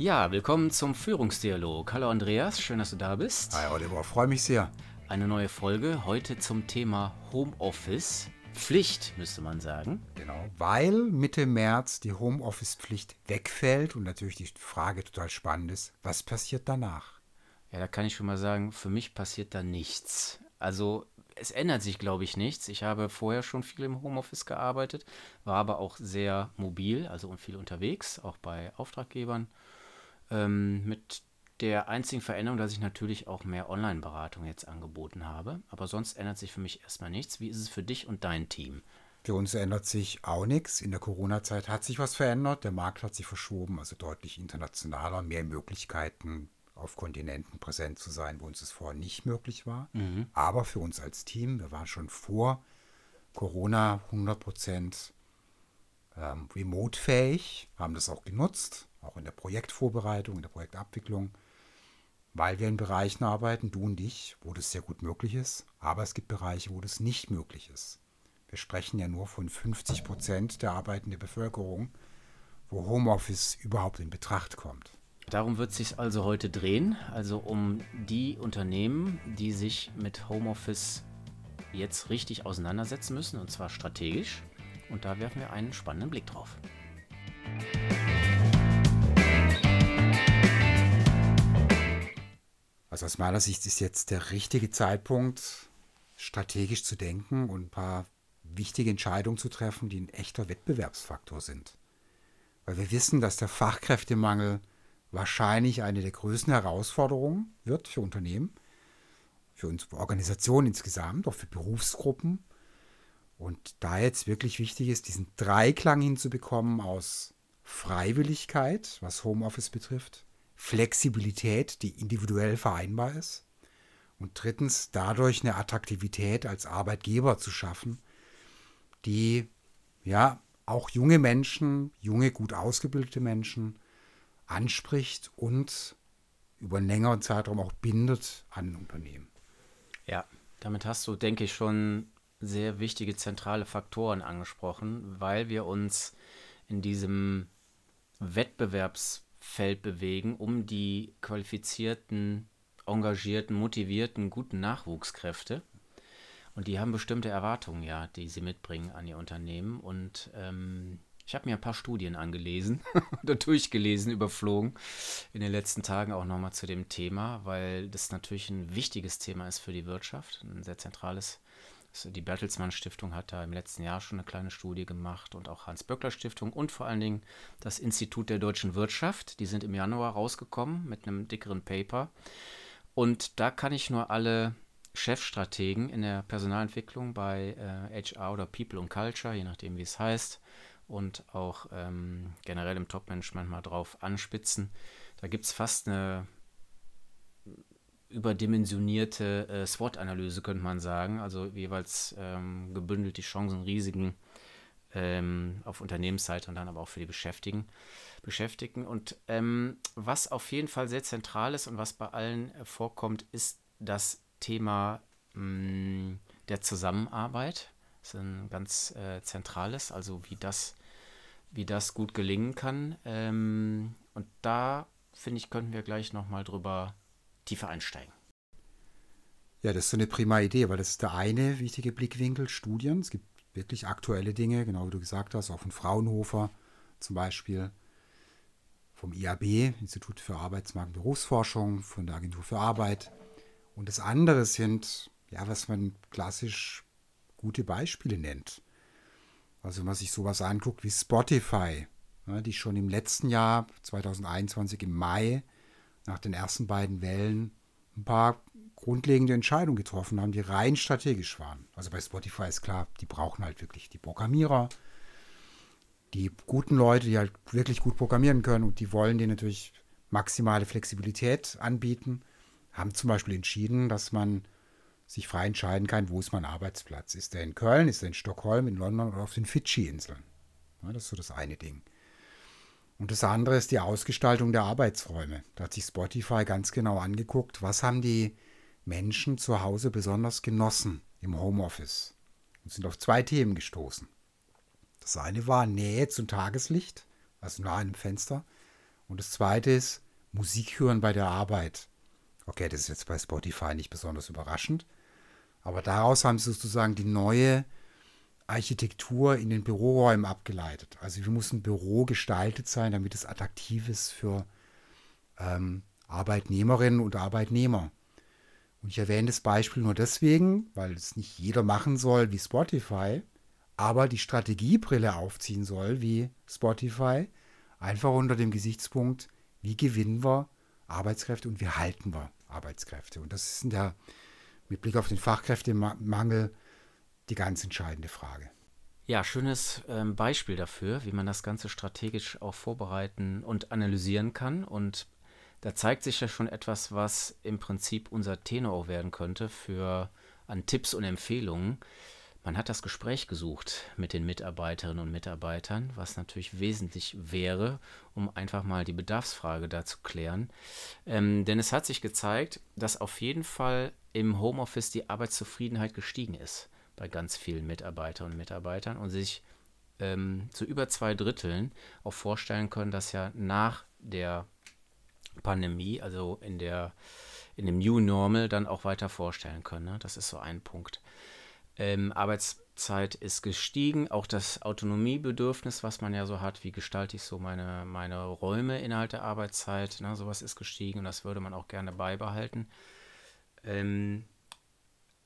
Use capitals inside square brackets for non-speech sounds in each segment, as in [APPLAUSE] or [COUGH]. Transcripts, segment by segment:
Ja, willkommen zum Führungsdialog. Hallo Andreas, schön, dass du da bist. Hi Oliver, freue mich sehr. Eine neue Folge heute zum Thema Homeoffice. Pflicht, müsste man sagen. Genau, weil Mitte März die Homeoffice-Pflicht wegfällt und natürlich die Frage total spannend ist, was passiert danach? Ja, da kann ich schon mal sagen, für mich passiert da nichts. Also es ändert sich, glaube ich, nichts. Ich habe vorher schon viel im Homeoffice gearbeitet, war aber auch sehr mobil, also viel unterwegs, auch bei Auftraggebern ähm, mit der einzigen Veränderung, dass ich natürlich auch mehr Online-Beratung jetzt angeboten habe. Aber sonst ändert sich für mich erstmal nichts. Wie ist es für dich und dein Team? Für uns ändert sich auch nichts. In der Corona-Zeit hat sich was verändert. Der Markt hat sich verschoben, also deutlich internationaler, mehr Möglichkeiten auf Kontinenten präsent zu sein, wo uns es vorher nicht möglich war. Mhm. Aber für uns als Team, wir waren schon vor Corona 100 Prozent ähm, remote-fähig, haben das auch genutzt auch in der Projektvorbereitung, in der Projektabwicklung, weil wir in Bereichen arbeiten, du und ich, wo das sehr gut möglich ist, aber es gibt Bereiche, wo das nicht möglich ist. Wir sprechen ja nur von 50 Prozent der arbeitenden Bevölkerung, wo Homeoffice überhaupt in Betracht kommt. Darum wird es sich also heute drehen, also um die Unternehmen, die sich mit Homeoffice jetzt richtig auseinandersetzen müssen, und zwar strategisch. Und da werfen wir einen spannenden Blick drauf. Also aus meiner Sicht ist jetzt der richtige Zeitpunkt, strategisch zu denken und ein paar wichtige Entscheidungen zu treffen, die ein echter Wettbewerbsfaktor sind. Weil wir wissen, dass der Fachkräftemangel wahrscheinlich eine der größten Herausforderungen wird für Unternehmen, für unsere Organisation insgesamt, auch für Berufsgruppen. Und da jetzt wirklich wichtig ist, diesen Dreiklang hinzubekommen aus Freiwilligkeit, was Homeoffice betrifft, Flexibilität, die individuell vereinbar ist. Und drittens, dadurch eine Attraktivität als Arbeitgeber zu schaffen, die ja auch junge Menschen, junge, gut ausgebildete Menschen anspricht und über einen längeren Zeitraum auch bindet an ein Unternehmen. Ja, damit hast du, denke ich, schon sehr wichtige zentrale Faktoren angesprochen, weil wir uns in diesem Wettbewerbs Feld bewegen, um die qualifizierten, engagierten, motivierten, guten Nachwuchskräfte. Und die haben bestimmte Erwartungen, ja, die sie mitbringen an ihr Unternehmen. Und ähm, ich habe mir ein paar Studien angelesen [LAUGHS] oder durchgelesen, überflogen in den letzten Tagen auch nochmal zu dem Thema, weil das natürlich ein wichtiges Thema ist für die Wirtschaft, ein sehr zentrales die Bertelsmann Stiftung hat da im letzten Jahr schon eine kleine Studie gemacht und auch Hans-Böckler Stiftung und vor allen Dingen das Institut der deutschen Wirtschaft. Die sind im Januar rausgekommen mit einem dickeren Paper. Und da kann ich nur alle Chefstrategen in der Personalentwicklung bei äh, HR oder People und Culture, je nachdem wie es heißt, und auch ähm, generell im Top-Management mal drauf anspitzen. Da gibt es fast eine überdimensionierte äh, SWOT-Analyse, könnte man sagen. Also jeweils ähm, gebündelt die Chancen, Risiken ähm, auf Unternehmensseite und dann aber auch für die Beschäftigten. Beschäftigten. Und ähm, was auf jeden Fall sehr zentral ist und was bei allen äh, vorkommt, ist das Thema mh, mm, der Zusammenarbeit. Das ist ein ganz äh, zentrales, also wie das, wie das gut gelingen kann. Ähm, und da, finde ich, könnten wir gleich nochmal drüber tiefer einsteigen. Ja, das ist so eine prima Idee, weil das ist der eine wichtige Blickwinkel, Studien. Es gibt wirklich aktuelle Dinge, genau wie du gesagt hast, auch von Fraunhofer zum Beispiel, vom IAB, Institut für Arbeitsmarkt und Berufsforschung, von der Agentur für Arbeit. Und das andere sind, ja, was man klassisch gute Beispiele nennt. Also wenn man sich sowas anguckt wie Spotify, ja, die schon im letzten Jahr, 2021 im Mai, nach den ersten beiden Wellen ein paar grundlegende Entscheidungen getroffen haben, die rein strategisch waren. Also bei Spotify ist klar, die brauchen halt wirklich die Programmierer, die guten Leute, die halt wirklich gut programmieren können und die wollen denen natürlich maximale Flexibilität anbieten, haben zum Beispiel entschieden, dass man sich frei entscheiden kann, wo ist mein Arbeitsplatz. Ist der in Köln, ist der in Stockholm, in London oder auf den Fidschi-Inseln? Ja, das ist so das eine Ding. Und das andere ist die Ausgestaltung der Arbeitsräume. Da hat sich Spotify ganz genau angeguckt, was haben die Menschen zu Hause besonders genossen im Homeoffice und sind auf zwei Themen gestoßen. Das eine war Nähe zum Tageslicht, also nah einem Fenster. Und das zweite ist Musik hören bei der Arbeit. Okay, das ist jetzt bei Spotify nicht besonders überraschend, aber daraus haben sie sozusagen die neue Architektur in den Büroräumen abgeleitet. Also wie muss ein Büro gestaltet sein, damit es attraktiv ist für ähm, Arbeitnehmerinnen und Arbeitnehmer. Und ich erwähne das Beispiel nur deswegen, weil es nicht jeder machen soll wie Spotify, aber die Strategiebrille aufziehen soll wie Spotify, einfach unter dem Gesichtspunkt, wie gewinnen wir Arbeitskräfte und wie halten wir Arbeitskräfte. Und das ist ja mit Blick auf den Fachkräftemangel die ganz entscheidende Frage. Ja, schönes ähm, Beispiel dafür, wie man das Ganze strategisch auch vorbereiten und analysieren kann. Und da zeigt sich ja schon etwas, was im Prinzip unser Tenor werden könnte für an Tipps und Empfehlungen. Man hat das Gespräch gesucht mit den Mitarbeiterinnen und Mitarbeitern, was natürlich wesentlich wäre, um einfach mal die Bedarfsfrage da zu klären. Ähm, denn es hat sich gezeigt, dass auf jeden Fall im Homeoffice die Arbeitszufriedenheit gestiegen ist bei ganz vielen Mitarbeiterinnen und Mitarbeitern und sich ähm, zu über zwei Dritteln auch vorstellen können, dass ja nach der Pandemie, also in der in dem New Normal, dann auch weiter vorstellen können. Ne? Das ist so ein Punkt. Ähm, Arbeitszeit ist gestiegen, auch das Autonomiebedürfnis, was man ja so hat, wie gestalte ich so meine, meine Räume innerhalb der Arbeitszeit, ne, sowas ist gestiegen und das würde man auch gerne beibehalten. Ähm,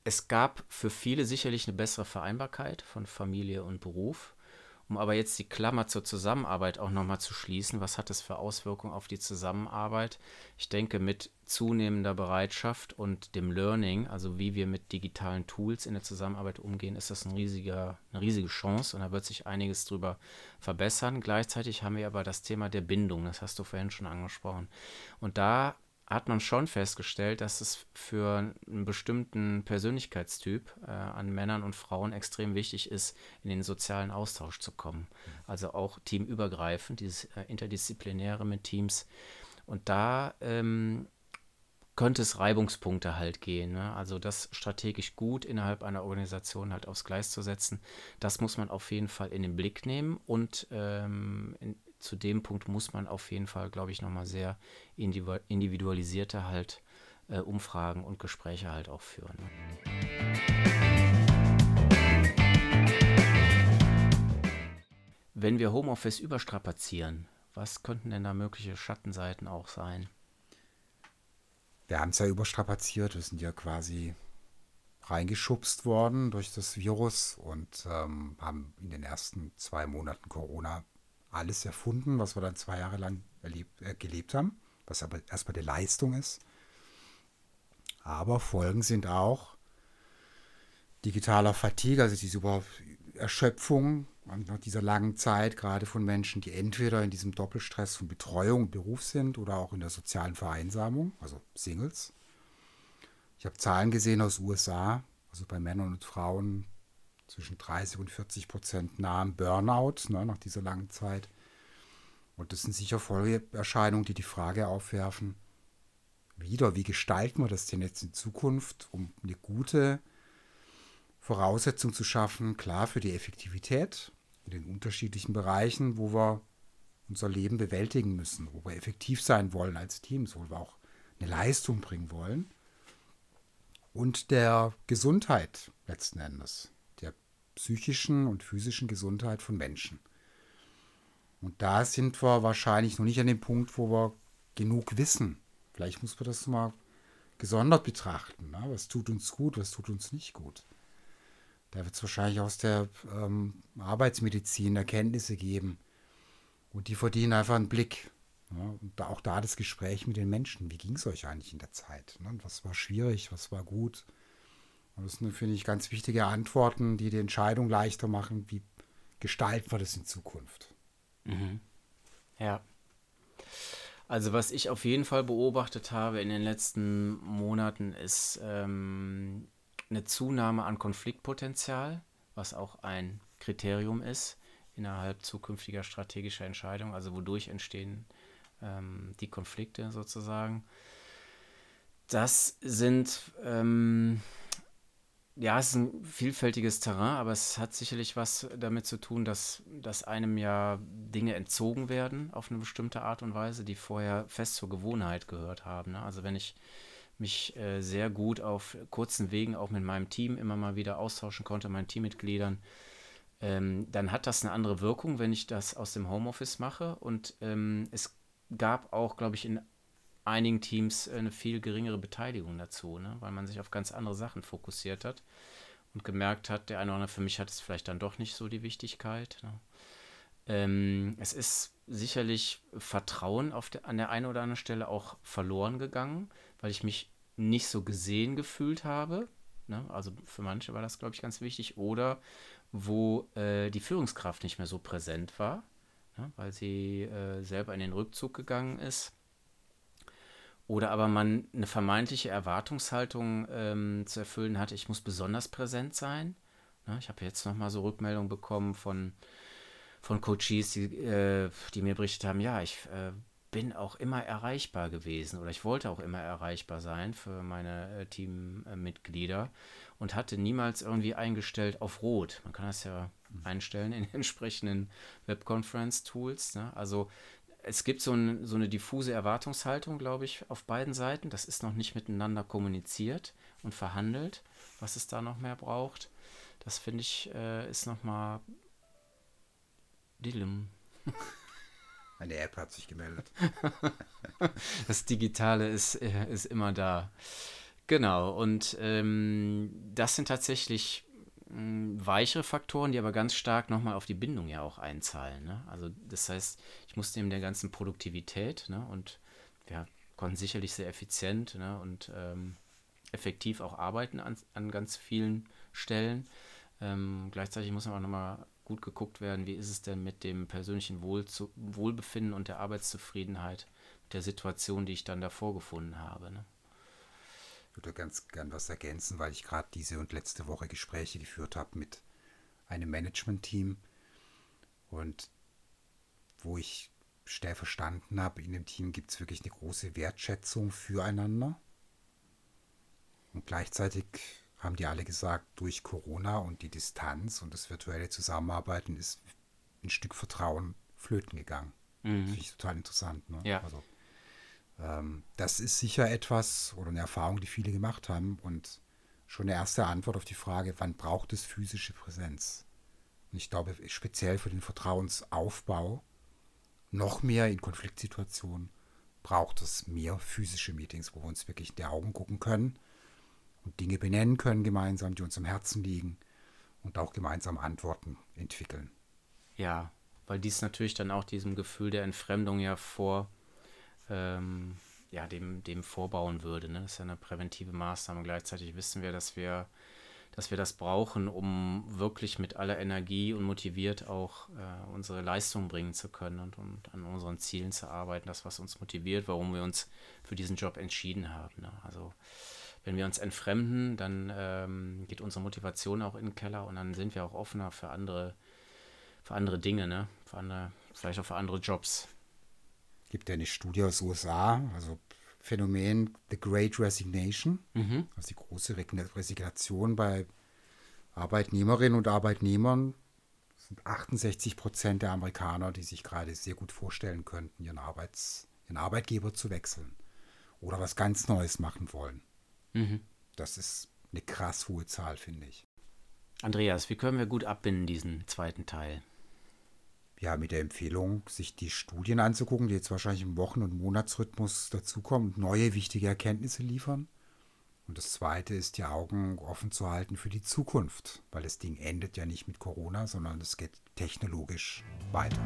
es gab für viele sicherlich eine bessere Vereinbarkeit von Familie und Beruf. Um aber jetzt die Klammer zur Zusammenarbeit auch nochmal zu schließen, was hat es für Auswirkungen auf die Zusammenarbeit? Ich denke, mit zunehmender Bereitschaft und dem Learning, also wie wir mit digitalen Tools in der Zusammenarbeit umgehen, ist das ein riesiger, eine riesige Chance und da wird sich einiges drüber verbessern. Gleichzeitig haben wir aber das Thema der Bindung, das hast du vorhin schon angesprochen. Und da hat man schon festgestellt, dass es für einen bestimmten Persönlichkeitstyp äh, an Männern und Frauen extrem wichtig ist, in den sozialen Austausch zu kommen. Also auch teamübergreifend, dieses äh, interdisziplinäre mit Teams. Und da ähm, könnte es Reibungspunkte halt gehen. Ne? Also das strategisch gut innerhalb einer Organisation halt aufs Gleis zu setzen, das muss man auf jeden Fall in den Blick nehmen und ähm, in, zu dem Punkt muss man auf jeden Fall, glaube ich, nochmal sehr individualisierte halt äh, Umfragen und Gespräche halt auch führen. Wenn wir Homeoffice überstrapazieren, was könnten denn da mögliche Schattenseiten auch sein? Wir haben es ja überstrapaziert, wir sind ja quasi reingeschubst worden durch das Virus und ähm, haben in den ersten zwei Monaten Corona alles erfunden, was wir dann zwei Jahre lang erlebt, äh, gelebt haben, was aber erstmal die Leistung ist. Aber Folgen sind auch digitaler Fatigue, also diese Erschöpfung nach dieser langen Zeit, gerade von Menschen, die entweder in diesem Doppelstress von Betreuung und Beruf sind oder auch in der sozialen Vereinsamung, also Singles. Ich habe Zahlen gesehen aus USA, also bei Männern und Frauen zwischen 30 und 40 Prozent nahen Burnout ne, nach dieser langen Zeit. Und das sind sicher Folgeerscheinungen, die die Frage aufwerfen, wieder, wie gestalten wir das denn jetzt in Zukunft, um eine gute Voraussetzung zu schaffen, klar für die Effektivität in den unterschiedlichen Bereichen, wo wir unser Leben bewältigen müssen, wo wir effektiv sein wollen als Teams, wo wir auch eine Leistung bringen wollen. Und der Gesundheit letzten Endes psychischen und physischen Gesundheit von Menschen. Und da sind wir wahrscheinlich noch nicht an dem Punkt, wo wir genug wissen. Vielleicht muss man das mal gesondert betrachten. Ne? Was tut uns gut, was tut uns nicht gut. Da wird es wahrscheinlich aus der ähm, Arbeitsmedizin Erkenntnisse geben. Und die verdienen einfach einen Blick. Ne? Und da, auch da das Gespräch mit den Menschen. Wie ging es euch eigentlich in der Zeit? Ne? Was war schwierig, was war gut? Das sind, finde ich, ganz wichtige Antworten, die die Entscheidung leichter machen, wie gestalten wir das in Zukunft. Mhm. Ja. Also was ich auf jeden Fall beobachtet habe in den letzten Monaten ist ähm, eine Zunahme an Konfliktpotenzial, was auch ein Kriterium ist innerhalb zukünftiger strategischer Entscheidungen, also wodurch entstehen ähm, die Konflikte sozusagen. Das sind ähm, ja, es ist ein vielfältiges Terrain, aber es hat sicherlich was damit zu tun, dass, dass einem ja Dinge entzogen werden auf eine bestimmte Art und Weise, die vorher fest zur Gewohnheit gehört haben. Ne? Also wenn ich mich äh, sehr gut auf kurzen Wegen auch mit meinem Team immer mal wieder austauschen konnte, meinen Teammitgliedern, ähm, dann hat das eine andere Wirkung, wenn ich das aus dem Homeoffice mache. Und ähm, es gab auch, glaube ich, in einigen Teams eine viel geringere Beteiligung dazu, ne? weil man sich auf ganz andere Sachen fokussiert hat und gemerkt hat, der eine oder andere für mich hat es vielleicht dann doch nicht so die Wichtigkeit. Ne? Ähm, es ist sicherlich Vertrauen auf der, an der einen oder anderen Stelle auch verloren gegangen, weil ich mich nicht so gesehen gefühlt habe. Ne? Also für manche war das, glaube ich, ganz wichtig. Oder wo äh, die Führungskraft nicht mehr so präsent war, ne? weil sie äh, selber in den Rückzug gegangen ist oder aber man eine vermeintliche Erwartungshaltung ähm, zu erfüllen hatte, ich muss besonders präsent sein. Ja, ich habe jetzt nochmal so Rückmeldungen bekommen von, von Coaches, die, äh, die mir berichtet haben, ja, ich äh, bin auch immer erreichbar gewesen oder ich wollte auch immer erreichbar sein für meine äh, Teammitglieder und hatte niemals irgendwie eingestellt auf Rot. Man kann das ja einstellen in [LAUGHS] entsprechenden Webconference-Tools. Ne? Also es gibt so, ein, so eine diffuse Erwartungshaltung, glaube ich, auf beiden Seiten. Das ist noch nicht miteinander kommuniziert und verhandelt, was es da noch mehr braucht. Das finde ich, äh, ist nochmal Dilim. [LAUGHS] Eine App hat sich gemeldet. [LAUGHS] das Digitale ist, äh, ist immer da. Genau, und ähm, das sind tatsächlich weichere Faktoren, die aber ganz stark nochmal auf die Bindung ja auch einzahlen. Ne? Also das heißt, ich musste neben der ganzen Produktivität ne, und wir konnten sicherlich sehr effizient ne, und ähm, effektiv auch arbeiten an, an ganz vielen Stellen. Ähm, gleichzeitig muss aber nochmal gut geguckt werden, wie ist es denn mit dem persönlichen Wohl zu, Wohlbefinden und der Arbeitszufriedenheit, der Situation, die ich dann davor gefunden habe. Ne? Würde ganz gern was ergänzen, weil ich gerade diese und letzte Woche Gespräche geführt habe mit einem Management-Team und wo ich schnell verstanden habe, in dem Team gibt es wirklich eine große Wertschätzung füreinander. Und gleichzeitig haben die alle gesagt, durch Corona und die Distanz und das virtuelle Zusammenarbeiten ist ein Stück Vertrauen flöten gegangen. Mhm. Das finde ich total interessant. Ne? Ja. Also, das ist sicher etwas oder eine Erfahrung, die viele gemacht haben und schon eine erste Antwort auf die Frage, wann braucht es physische Präsenz? Und ich glaube, speziell für den Vertrauensaufbau, noch mehr in Konfliktsituationen, braucht es mehr physische Meetings, wo wir uns wirklich in die Augen gucken können und Dinge benennen können gemeinsam, die uns am Herzen liegen und auch gemeinsam Antworten entwickeln. Ja, weil dies natürlich dann auch diesem Gefühl der Entfremdung ja vor ähm, ja, dem, dem vorbauen würde. Ne? Das ist ja eine präventive Maßnahme. Gleichzeitig wissen wir, dass wir, dass wir das brauchen, um wirklich mit aller Energie und motiviert auch äh, unsere Leistung bringen zu können und, und an unseren Zielen zu arbeiten. Das, was uns motiviert, warum wir uns für diesen Job entschieden haben. Ne? Also wenn wir uns entfremden, dann ähm, geht unsere Motivation auch in den Keller und dann sind wir auch offener für andere, für andere Dinge, ne? für andere, vielleicht auch für andere Jobs gibt ja eine Studie aus USA, also Phänomen The Great Resignation, mhm. also die große Resignation bei Arbeitnehmerinnen und Arbeitnehmern. Das sind 68 Prozent der Amerikaner, die sich gerade sehr gut vorstellen könnten, ihren, Arbeits-, ihren Arbeitgeber zu wechseln oder was ganz Neues machen wollen. Mhm. Das ist eine krass hohe Zahl, finde ich. Andreas, wie können wir gut abbinden diesen zweiten Teil? Ja, mit der Empfehlung, sich die Studien anzugucken, die jetzt wahrscheinlich im Wochen- und Monatsrhythmus dazukommen und neue wichtige Erkenntnisse liefern. Und das Zweite ist, die Augen offen zu halten für die Zukunft, weil das Ding endet ja nicht mit Corona, sondern es geht technologisch weiter.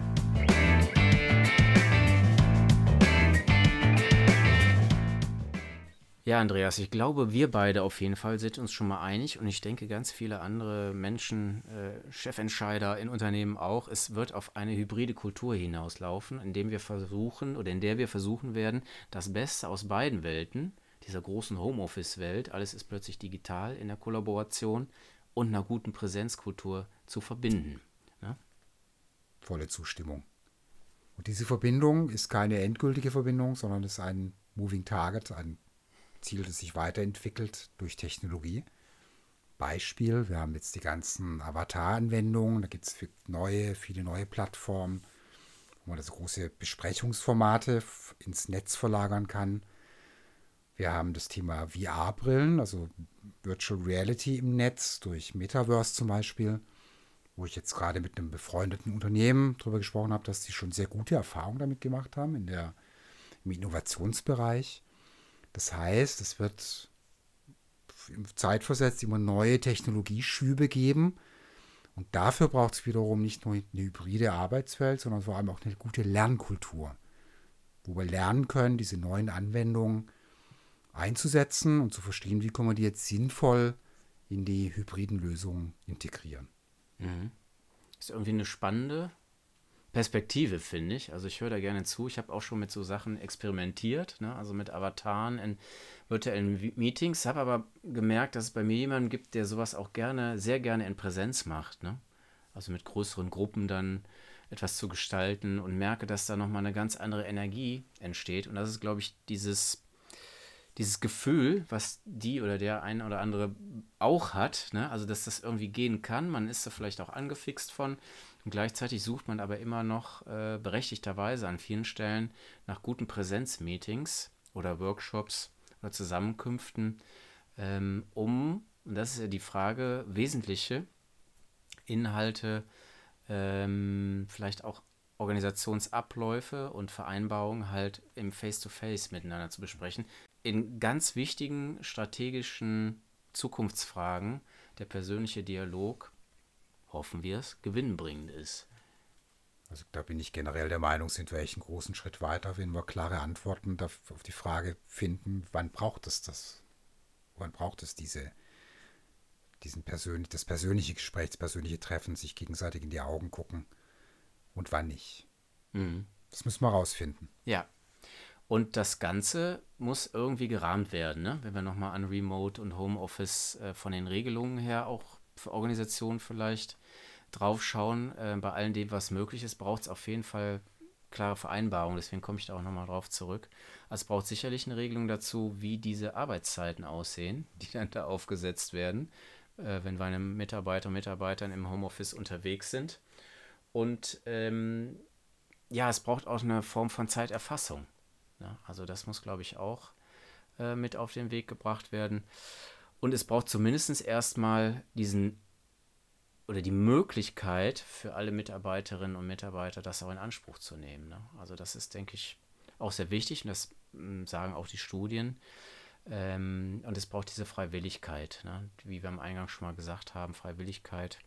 Ja, Andreas, ich glaube, wir beide auf jeden Fall sind uns schon mal einig und ich denke, ganz viele andere Menschen, äh, Chefentscheider in Unternehmen auch, es wird auf eine hybride Kultur hinauslaufen, indem wir versuchen oder in der wir versuchen werden, das Beste aus beiden Welten, dieser großen Homeoffice-Welt, alles ist plötzlich digital in der Kollaboration und einer guten Präsenzkultur zu verbinden. Ne? Volle Zustimmung. Und diese Verbindung ist keine endgültige Verbindung, sondern ist ein Moving Target, ein Ziel, das sich weiterentwickelt durch Technologie. Beispiel, wir haben jetzt die ganzen Avatar-Anwendungen, da gibt es neue, viele neue Plattformen, wo man das große Besprechungsformate ins Netz verlagern kann. Wir haben das Thema VR-Brillen, also Virtual Reality im Netz, durch Metaverse zum Beispiel, wo ich jetzt gerade mit einem befreundeten Unternehmen darüber gesprochen habe, dass sie schon sehr gute Erfahrungen damit gemacht haben in der, im Innovationsbereich. Das heißt, es wird zeitversetzt immer neue Technologieschübe geben. Und dafür braucht es wiederum nicht nur eine hybride Arbeitswelt, sondern vor allem auch eine gute Lernkultur, wo wir lernen können, diese neuen Anwendungen einzusetzen und zu verstehen, wie kann man die jetzt sinnvoll in die hybriden Lösungen integrieren. Mhm. Ist irgendwie eine spannende Perspektive, finde ich. Also ich höre da gerne zu. Ich habe auch schon mit so Sachen experimentiert, ne? also mit Avataren in virtuellen Meetings, habe aber gemerkt, dass es bei mir jemanden gibt, der sowas auch gerne, sehr gerne in Präsenz macht. Ne? Also mit größeren Gruppen dann etwas zu gestalten und merke, dass da nochmal eine ganz andere Energie entsteht. Und das ist, glaube ich, dieses dieses Gefühl, was die oder der ein oder andere auch hat, ne? also dass das irgendwie gehen kann, man ist da vielleicht auch angefixt von. Und gleichzeitig sucht man aber immer noch äh, berechtigterweise an vielen Stellen nach guten Präsenzmeetings oder Workshops oder Zusammenkünften, ähm, um, und das ist ja die Frage, wesentliche Inhalte, ähm, vielleicht auch Organisationsabläufe und Vereinbarungen halt im Face-to-Face -face miteinander zu besprechen in ganz wichtigen strategischen Zukunftsfragen der persönliche Dialog, hoffen wir es, gewinnbringend ist. Also da bin ich generell der Meinung, sind wir echt einen großen Schritt weiter, wenn wir klare Antworten auf die Frage finden, wann braucht es das? Wann braucht es diese, diesen persönlich, das persönliche Gespräch, das persönliche Treffen, sich gegenseitig in die Augen gucken und wann nicht? Mhm. Das müssen wir rausfinden. Ja, und das Ganze muss irgendwie gerahmt werden, ne? wenn wir nochmal an Remote und Homeoffice äh, von den Regelungen her auch für Organisationen vielleicht draufschauen. Äh, bei allem dem, was möglich ist, braucht es auf jeden Fall klare Vereinbarungen. Deswegen komme ich da auch nochmal drauf zurück. Also es braucht sicherlich eine Regelung dazu, wie diese Arbeitszeiten aussehen, [LAUGHS] die dann da aufgesetzt werden, äh, wenn meine Mitarbeiter und Mitarbeitern im Homeoffice unterwegs sind. Und ähm, ja, es braucht auch eine Form von Zeiterfassung. Ja, also das muss, glaube ich, auch äh, mit auf den Weg gebracht werden. Und es braucht zumindest erstmal diesen oder die Möglichkeit für alle Mitarbeiterinnen und Mitarbeiter, das auch in Anspruch zu nehmen. Ne? Also das ist, denke ich, auch sehr wichtig und das hm, sagen auch die Studien. Ähm, und es braucht diese Freiwilligkeit, ne? wie wir am Eingang schon mal gesagt haben, Freiwilligkeit,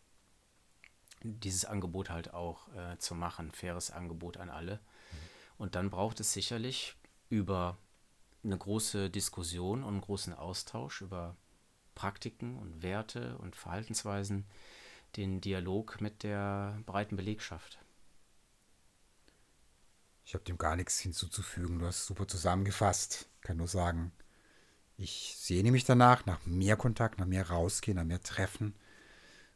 dieses Angebot halt auch äh, zu machen, faires Angebot an alle. Mhm. Und dann braucht es sicherlich über eine große Diskussion und einen großen Austausch über Praktiken und Werte und Verhaltensweisen, den Dialog mit der breiten Belegschaft. Ich habe dem gar nichts hinzuzufügen. Du hast super zusammengefasst. Ich kann nur sagen, ich sehne mich danach, nach mehr Kontakt, nach mehr Rausgehen, nach mehr Treffen,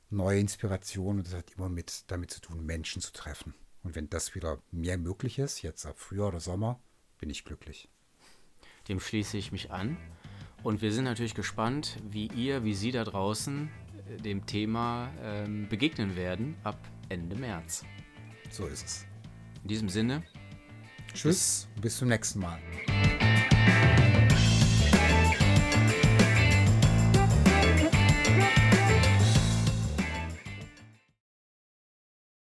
neue Inspirationen. Und das hat immer mit damit zu tun, Menschen zu treffen. Und wenn das wieder mehr möglich ist, jetzt ab Frühjahr oder Sommer, bin ich glücklich. Dem schließe ich mich an. Und wir sind natürlich gespannt, wie ihr, wie Sie da draußen äh, dem Thema ähm, begegnen werden ab Ende März. So ist es. In diesem Sinne. Tschüss, bis, bis zum nächsten Mal.